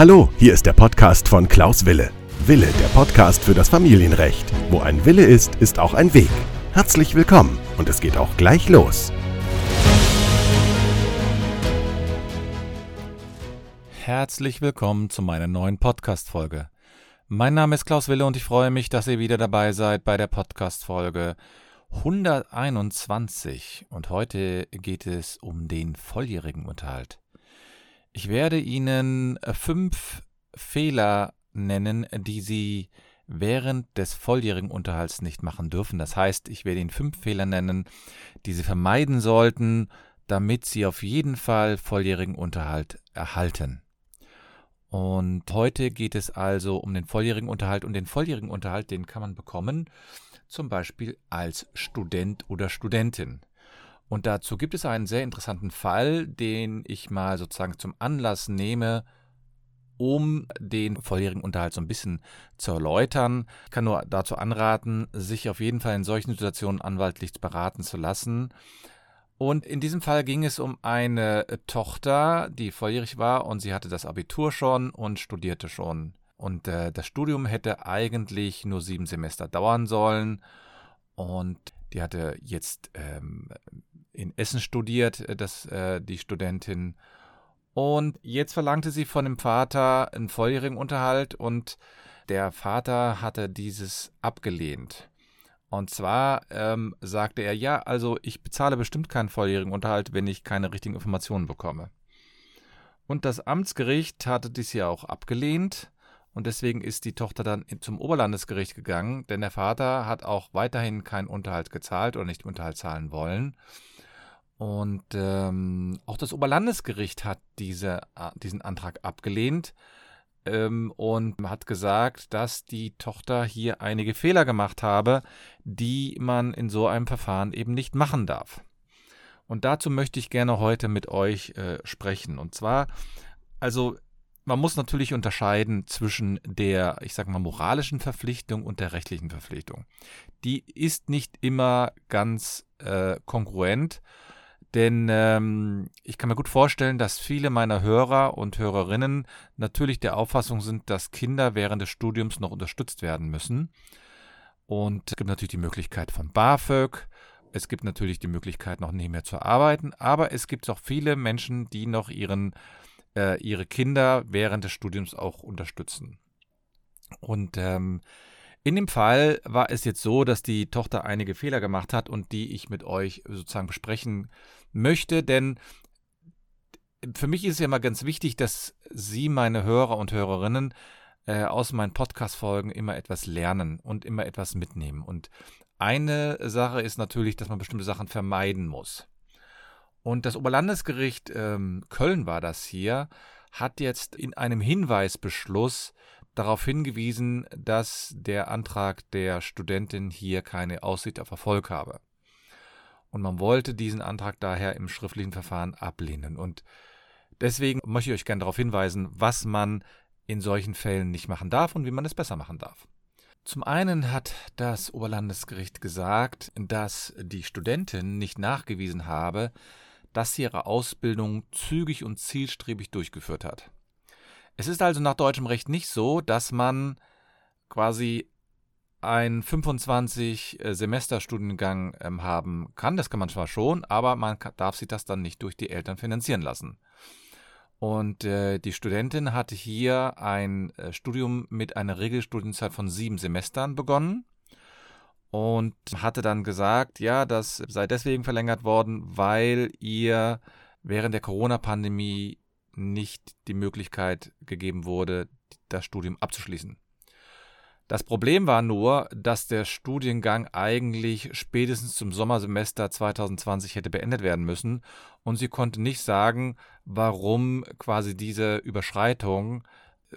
Hallo, hier ist der Podcast von Klaus Wille. Wille, der Podcast für das Familienrecht. Wo ein Wille ist, ist auch ein Weg. Herzlich willkommen und es geht auch gleich los. Herzlich willkommen zu meiner neuen Podcast-Folge. Mein Name ist Klaus Wille und ich freue mich, dass ihr wieder dabei seid bei der Podcast-Folge 121. Und heute geht es um den volljährigen Unterhalt. Ich werde Ihnen äh, fünf Fehler nennen, die Sie während des volljährigen Unterhalts nicht machen dürfen. Das heißt, ich werde Ihnen fünf Fehler nennen, die Sie vermeiden sollten, damit Sie auf jeden Fall volljährigen Unterhalt erhalten. Und heute geht es also um den volljährigen Unterhalt und den volljährigen Unterhalt, den kann man bekommen, zum Beispiel als Student oder Studentin. Und dazu gibt es einen sehr interessanten Fall, den ich mal sozusagen zum Anlass nehme, um den volljährigen Unterhalt so ein bisschen zu erläutern. Ich kann nur dazu anraten, sich auf jeden Fall in solchen Situationen anwaltlich beraten zu lassen. Und in diesem Fall ging es um eine Tochter, die volljährig war und sie hatte das Abitur schon und studierte schon. Und äh, das Studium hätte eigentlich nur sieben Semester dauern sollen. Und die hatte jetzt ähm, in Essen studiert, äh, das, äh, die Studentin. Und jetzt verlangte sie von dem Vater einen volljährigen Unterhalt und der Vater hatte dieses abgelehnt. Und zwar ähm, sagte er, ja, also ich bezahle bestimmt keinen volljährigen Unterhalt, wenn ich keine richtigen Informationen bekomme. Und das Amtsgericht hatte dies ja auch abgelehnt und deswegen ist die Tochter dann zum Oberlandesgericht gegangen, denn der Vater hat auch weiterhin keinen Unterhalt gezahlt oder nicht Unterhalt zahlen wollen. Und ähm, auch das Oberlandesgericht hat diese, äh, diesen Antrag abgelehnt ähm, und hat gesagt, dass die Tochter hier einige Fehler gemacht habe, die man in so einem Verfahren eben nicht machen darf. Und dazu möchte ich gerne heute mit euch äh, sprechen. Und zwar, also man muss natürlich unterscheiden zwischen der, ich sage mal, moralischen Verpflichtung und der rechtlichen Verpflichtung. Die ist nicht immer ganz äh, kongruent denn ähm, ich kann mir gut vorstellen, dass viele meiner Hörer und Hörerinnen natürlich der Auffassung sind, dass Kinder während des Studiums noch unterstützt werden müssen. Und es gibt natürlich die Möglichkeit von BAföG. Es gibt natürlich die Möglichkeit, noch nicht mehr zu arbeiten. Aber es gibt auch viele Menschen, die noch ihren, äh, ihre Kinder während des Studiums auch unterstützen. Und ähm, in dem Fall war es jetzt so, dass die Tochter einige Fehler gemacht hat und die ich mit euch sozusagen besprechen möchte, denn für mich ist es ja immer ganz wichtig, dass Sie, meine Hörer und Hörerinnen, äh, aus meinen Podcast-Folgen immer etwas lernen und immer etwas mitnehmen. Und eine Sache ist natürlich, dass man bestimmte Sachen vermeiden muss. Und das Oberlandesgericht ähm, Köln war das hier, hat jetzt in einem Hinweisbeschluss darauf hingewiesen, dass der Antrag der Studentin hier keine Aussicht auf Erfolg habe. Und man wollte diesen Antrag daher im schriftlichen Verfahren ablehnen. Und deswegen möchte ich euch gerne darauf hinweisen, was man in solchen Fällen nicht machen darf und wie man es besser machen darf. Zum einen hat das Oberlandesgericht gesagt, dass die Studentin nicht nachgewiesen habe, dass sie ihre Ausbildung zügig und zielstrebig durchgeführt hat. Es ist also nach deutschem Recht nicht so, dass man quasi einen 25 äh, ähm, haben kann. Das kann man zwar schon, aber man darf sich das dann nicht durch die Eltern finanzieren lassen. Und äh, die Studentin hatte hier ein äh, Studium mit einer Regelstudienzeit von sieben Semestern begonnen und hatte dann gesagt, ja, das sei deswegen verlängert worden, weil ihr während der Corona-Pandemie nicht die Möglichkeit gegeben wurde, das Studium abzuschließen. Das Problem war nur, dass der Studiengang eigentlich spätestens zum Sommersemester 2020 hätte beendet werden müssen und sie konnte nicht sagen, warum quasi diese Überschreitung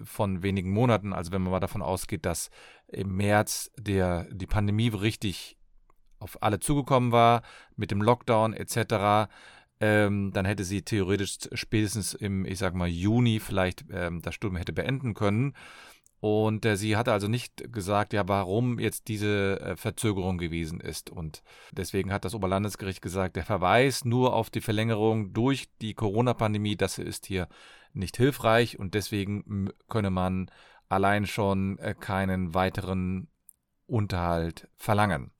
von wenigen Monaten, also wenn man mal davon ausgeht, dass im März der, die Pandemie richtig auf alle zugekommen war, mit dem Lockdown etc., ähm, dann hätte sie theoretisch spätestens im, ich sag mal, Juni vielleicht ähm, das Studium hätte beenden können. Und äh, sie hatte also nicht gesagt, ja, warum jetzt diese äh, Verzögerung gewesen ist. Und deswegen hat das Oberlandesgericht gesagt, der Verweis nur auf die Verlängerung durch die Corona-Pandemie, das ist hier nicht hilfreich und deswegen könne man allein schon äh, keinen weiteren Unterhalt verlangen.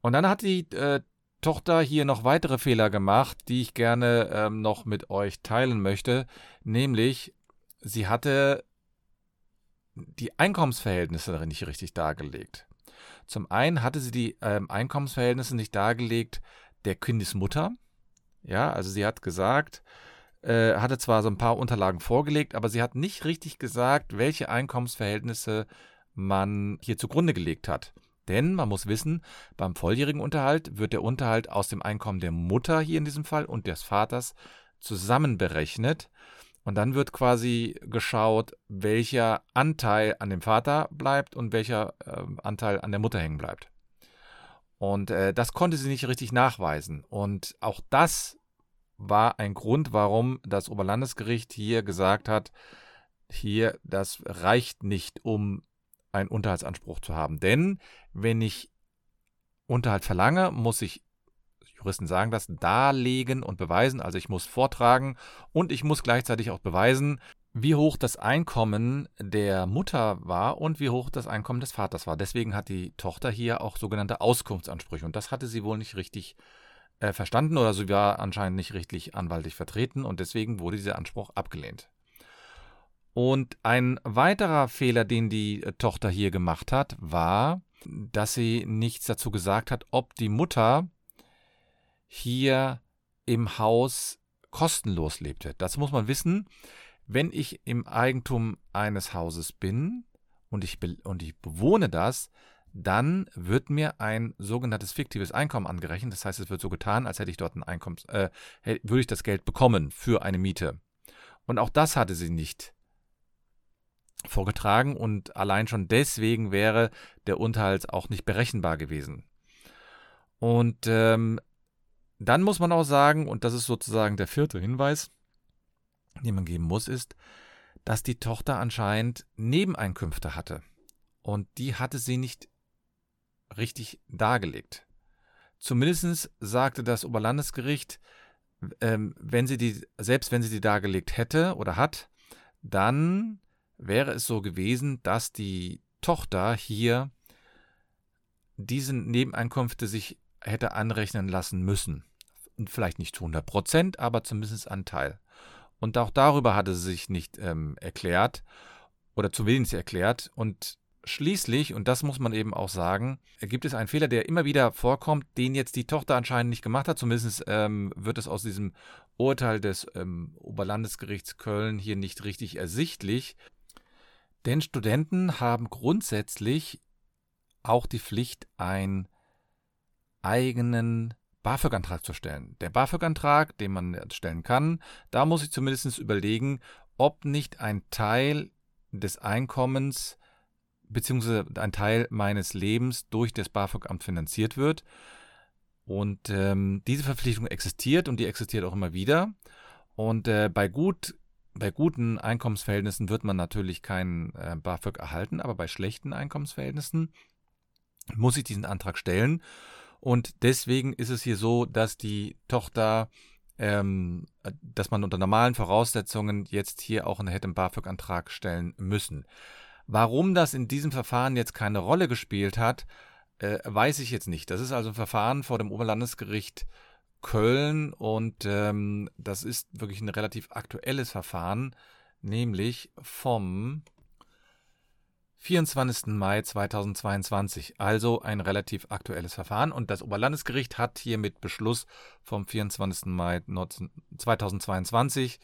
Und dann hat die äh, Tochter hier noch weitere Fehler gemacht, die ich gerne ähm, noch mit euch teilen möchte. Nämlich, sie hatte die Einkommensverhältnisse nicht richtig dargelegt. Zum einen hatte sie die ähm, Einkommensverhältnisse nicht dargelegt der Kindesmutter. Ja, also sie hat gesagt, äh, hatte zwar so ein paar Unterlagen vorgelegt, aber sie hat nicht richtig gesagt, welche Einkommensverhältnisse man hier zugrunde gelegt hat. Denn man muss wissen, beim volljährigen Unterhalt wird der Unterhalt aus dem Einkommen der Mutter hier in diesem Fall und des Vaters zusammen berechnet. Und dann wird quasi geschaut, welcher Anteil an dem Vater bleibt und welcher äh, Anteil an der Mutter hängen bleibt. Und äh, das konnte sie nicht richtig nachweisen. Und auch das war ein Grund, warum das Oberlandesgericht hier gesagt hat, hier, das reicht nicht, um einen Unterhaltsanspruch zu haben. Denn wenn ich Unterhalt verlange, muss ich Juristen sagen das, darlegen und beweisen. Also ich muss vortragen und ich muss gleichzeitig auch beweisen, wie hoch das Einkommen der Mutter war und wie hoch das Einkommen des Vaters war. Deswegen hat die Tochter hier auch sogenannte Auskunftsansprüche. Und das hatte sie wohl nicht richtig äh, verstanden oder sie war anscheinend nicht richtig anwaltlich vertreten und deswegen wurde dieser Anspruch abgelehnt. Und ein weiterer Fehler, den die äh, Tochter hier gemacht hat, war, dass sie nichts dazu gesagt hat, ob die Mutter hier im Haus kostenlos lebte. Das muss man wissen. Wenn ich im Eigentum eines Hauses bin und ich, und ich bewohne das, dann wird mir ein sogenanntes fiktives Einkommen angerechnet. Das heißt, es wird so getan, als hätte ich dort ein Einkommens, äh, würde ich das Geld bekommen für eine Miete. Und auch das hatte sie nicht vorgetragen und allein schon deswegen wäre der Unterhalt auch nicht berechenbar gewesen. Und ähm, dann muss man auch sagen, und das ist sozusagen der vierte Hinweis, den man geben muss, ist, dass die Tochter anscheinend Nebeneinkünfte hatte. Und die hatte sie nicht richtig dargelegt. Zumindest sagte das Oberlandesgericht, ähm, wenn sie die, selbst wenn sie die dargelegt hätte oder hat, dann wäre es so gewesen, dass die Tochter hier diese Nebeneinkünfte sich hätte anrechnen lassen müssen vielleicht nicht zu 100 Prozent, aber zumindest ein Teil. Und auch darüber hatte sie sich nicht ähm, erklärt oder zu wenig erklärt. Und schließlich, und das muss man eben auch sagen, gibt es einen Fehler, der immer wieder vorkommt, den jetzt die Tochter anscheinend nicht gemacht hat. Zumindest ähm, wird es aus diesem Urteil des ähm, Oberlandesgerichts Köln hier nicht richtig ersichtlich. Denn Studenten haben grundsätzlich auch die Pflicht, einen eigenen BAföG-Antrag zu stellen. Der BAföG-Antrag, den man stellen kann, da muss ich zumindest überlegen, ob nicht ein Teil des Einkommens bzw. ein Teil meines Lebens durch das BAföG-Amt finanziert wird. Und ähm, diese Verpflichtung existiert und die existiert auch immer wieder. Und äh, bei gut bei guten Einkommensverhältnissen wird man natürlich keinen äh, BAföG erhalten, aber bei schlechten Einkommensverhältnissen muss ich diesen Antrag stellen. Und deswegen ist es hier so, dass die Tochter, ähm, dass man unter normalen Voraussetzungen jetzt hier auch einen hätte BAföG-Antrag stellen müssen. Warum das in diesem Verfahren jetzt keine Rolle gespielt hat, äh, weiß ich jetzt nicht. Das ist also ein Verfahren vor dem Oberlandesgericht Köln und ähm, das ist wirklich ein relativ aktuelles Verfahren, nämlich vom 24. Mai 2022, also ein relativ aktuelles Verfahren. Und das Oberlandesgericht hat hier mit Beschluss vom 24. Mai 2022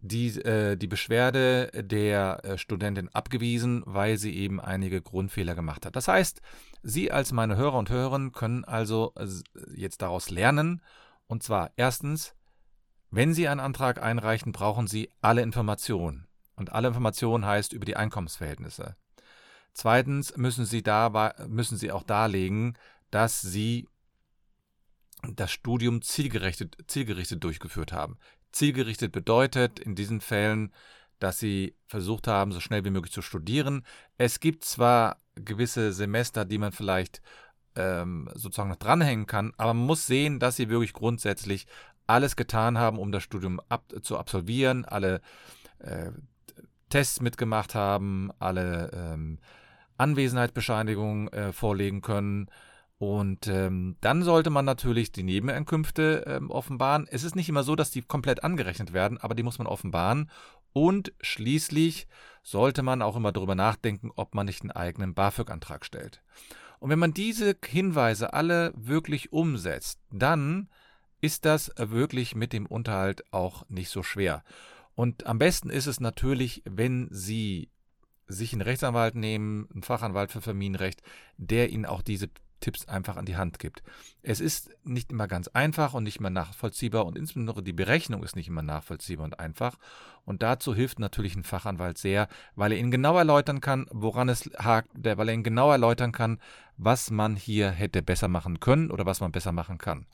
die, äh, die Beschwerde der äh, Studentin abgewiesen, weil sie eben einige Grundfehler gemacht hat. Das heißt, Sie als meine Hörer und Hörerinnen können also äh, jetzt daraus lernen. Und zwar erstens, wenn Sie einen Antrag einreichen, brauchen Sie alle Informationen. Und alle Informationen heißt über die Einkommensverhältnisse. Zweitens müssen Sie, da, müssen Sie auch darlegen, dass Sie das Studium zielgerichtet, zielgerichtet durchgeführt haben. Zielgerichtet bedeutet in diesen Fällen, dass sie versucht haben, so schnell wie möglich zu studieren. Es gibt zwar gewisse Semester, die man vielleicht ähm, sozusagen noch dranhängen kann, aber man muss sehen, dass sie wirklich grundsätzlich alles getan haben, um das Studium ab zu absolvieren, alle äh, Tests mitgemacht haben, alle ähm, Anwesenheitsbescheinigungen äh, vorlegen können. Und ähm, dann sollte man natürlich die Nebeneinkünfte ähm, offenbaren. Es ist nicht immer so, dass die komplett angerechnet werden, aber die muss man offenbaren. Und schließlich sollte man auch immer darüber nachdenken, ob man nicht einen eigenen BAföG-Antrag stellt. Und wenn man diese Hinweise alle wirklich umsetzt, dann ist das wirklich mit dem Unterhalt auch nicht so schwer. Und am besten ist es natürlich, wenn Sie sich einen Rechtsanwalt nehmen, einen Fachanwalt für Familienrecht, der Ihnen auch diese Tipps einfach an die Hand gibt. Es ist nicht immer ganz einfach und nicht immer nachvollziehbar und insbesondere die Berechnung ist nicht immer nachvollziehbar und einfach. Und dazu hilft natürlich ein Fachanwalt sehr, weil er Ihnen genau erläutern kann, woran es hakt, weil er Ihnen genau erläutern kann, was man hier hätte besser machen können oder was man besser machen kann.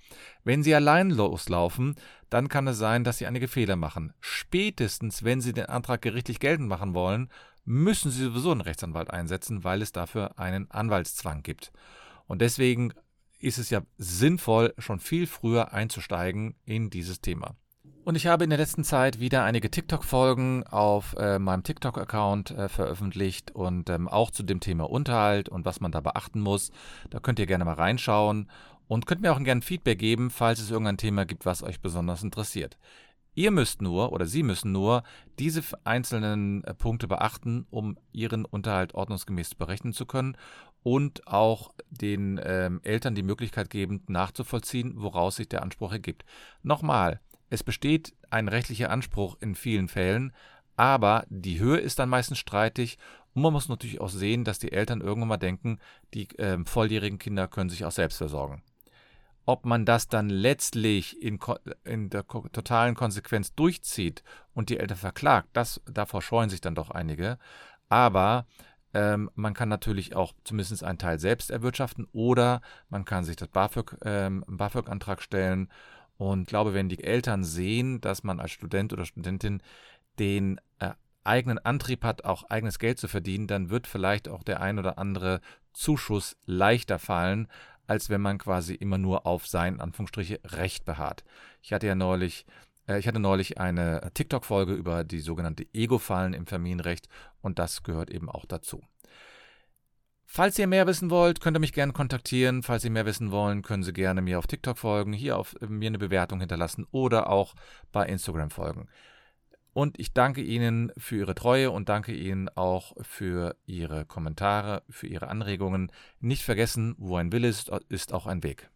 Wenn Sie allein loslaufen, dann kann es sein, dass Sie einige Fehler machen. Spätestens, wenn Sie den Antrag gerichtlich geltend machen wollen, müssen Sie sowieso einen Rechtsanwalt einsetzen, weil es dafür einen Anwaltszwang gibt. Und deswegen ist es ja sinnvoll, schon viel früher einzusteigen in dieses Thema. Und ich habe in der letzten Zeit wieder einige TikTok-Folgen auf äh, meinem TikTok-Account äh, veröffentlicht und ähm, auch zu dem Thema Unterhalt und was man da beachten muss. Da könnt ihr gerne mal reinschauen und könnt mir auch gerne Feedback geben, falls es irgendein Thema gibt, was euch besonders interessiert. Ihr müsst nur oder Sie müssen nur diese einzelnen äh, Punkte beachten, um Ihren Unterhalt ordnungsgemäß berechnen zu können und auch den ähm, Eltern die Möglichkeit geben, nachzuvollziehen, woraus sich der Anspruch ergibt. Nochmal, es besteht ein rechtlicher Anspruch in vielen Fällen, aber die Höhe ist dann meistens streitig und man muss natürlich auch sehen, dass die Eltern irgendwann mal denken, die äh, volljährigen Kinder können sich auch selbst versorgen. Ob man das dann letztlich in, in der totalen Konsequenz durchzieht und die Eltern verklagt, das, davor scheuen sich dann doch einige. Aber ähm, man kann natürlich auch zumindest einen Teil selbst erwirtschaften oder man kann sich das BAföG, ähm, BAföG-Antrag stellen. Und ich glaube, wenn die Eltern sehen, dass man als Student oder Studentin den äh, eigenen Antrieb hat, auch eigenes Geld zu verdienen, dann wird vielleicht auch der ein oder andere Zuschuss leichter fallen, als wenn man quasi immer nur auf sein, Anführungsstriche, Recht beharrt. Ich hatte ja neulich, ich hatte neulich eine TikTok-Folge über die sogenannte Ego-Fallen im Familienrecht und das gehört eben auch dazu. Falls ihr mehr wissen wollt, könnt ihr mich gerne kontaktieren. Falls ihr mehr wissen wollen, können Sie gerne mir auf TikTok folgen, hier auf äh, mir eine Bewertung hinterlassen oder auch bei Instagram folgen. Und ich danke Ihnen für Ihre Treue und danke Ihnen auch für Ihre Kommentare, für Ihre Anregungen. Nicht vergessen, wo ein Wille ist, ist auch ein Weg.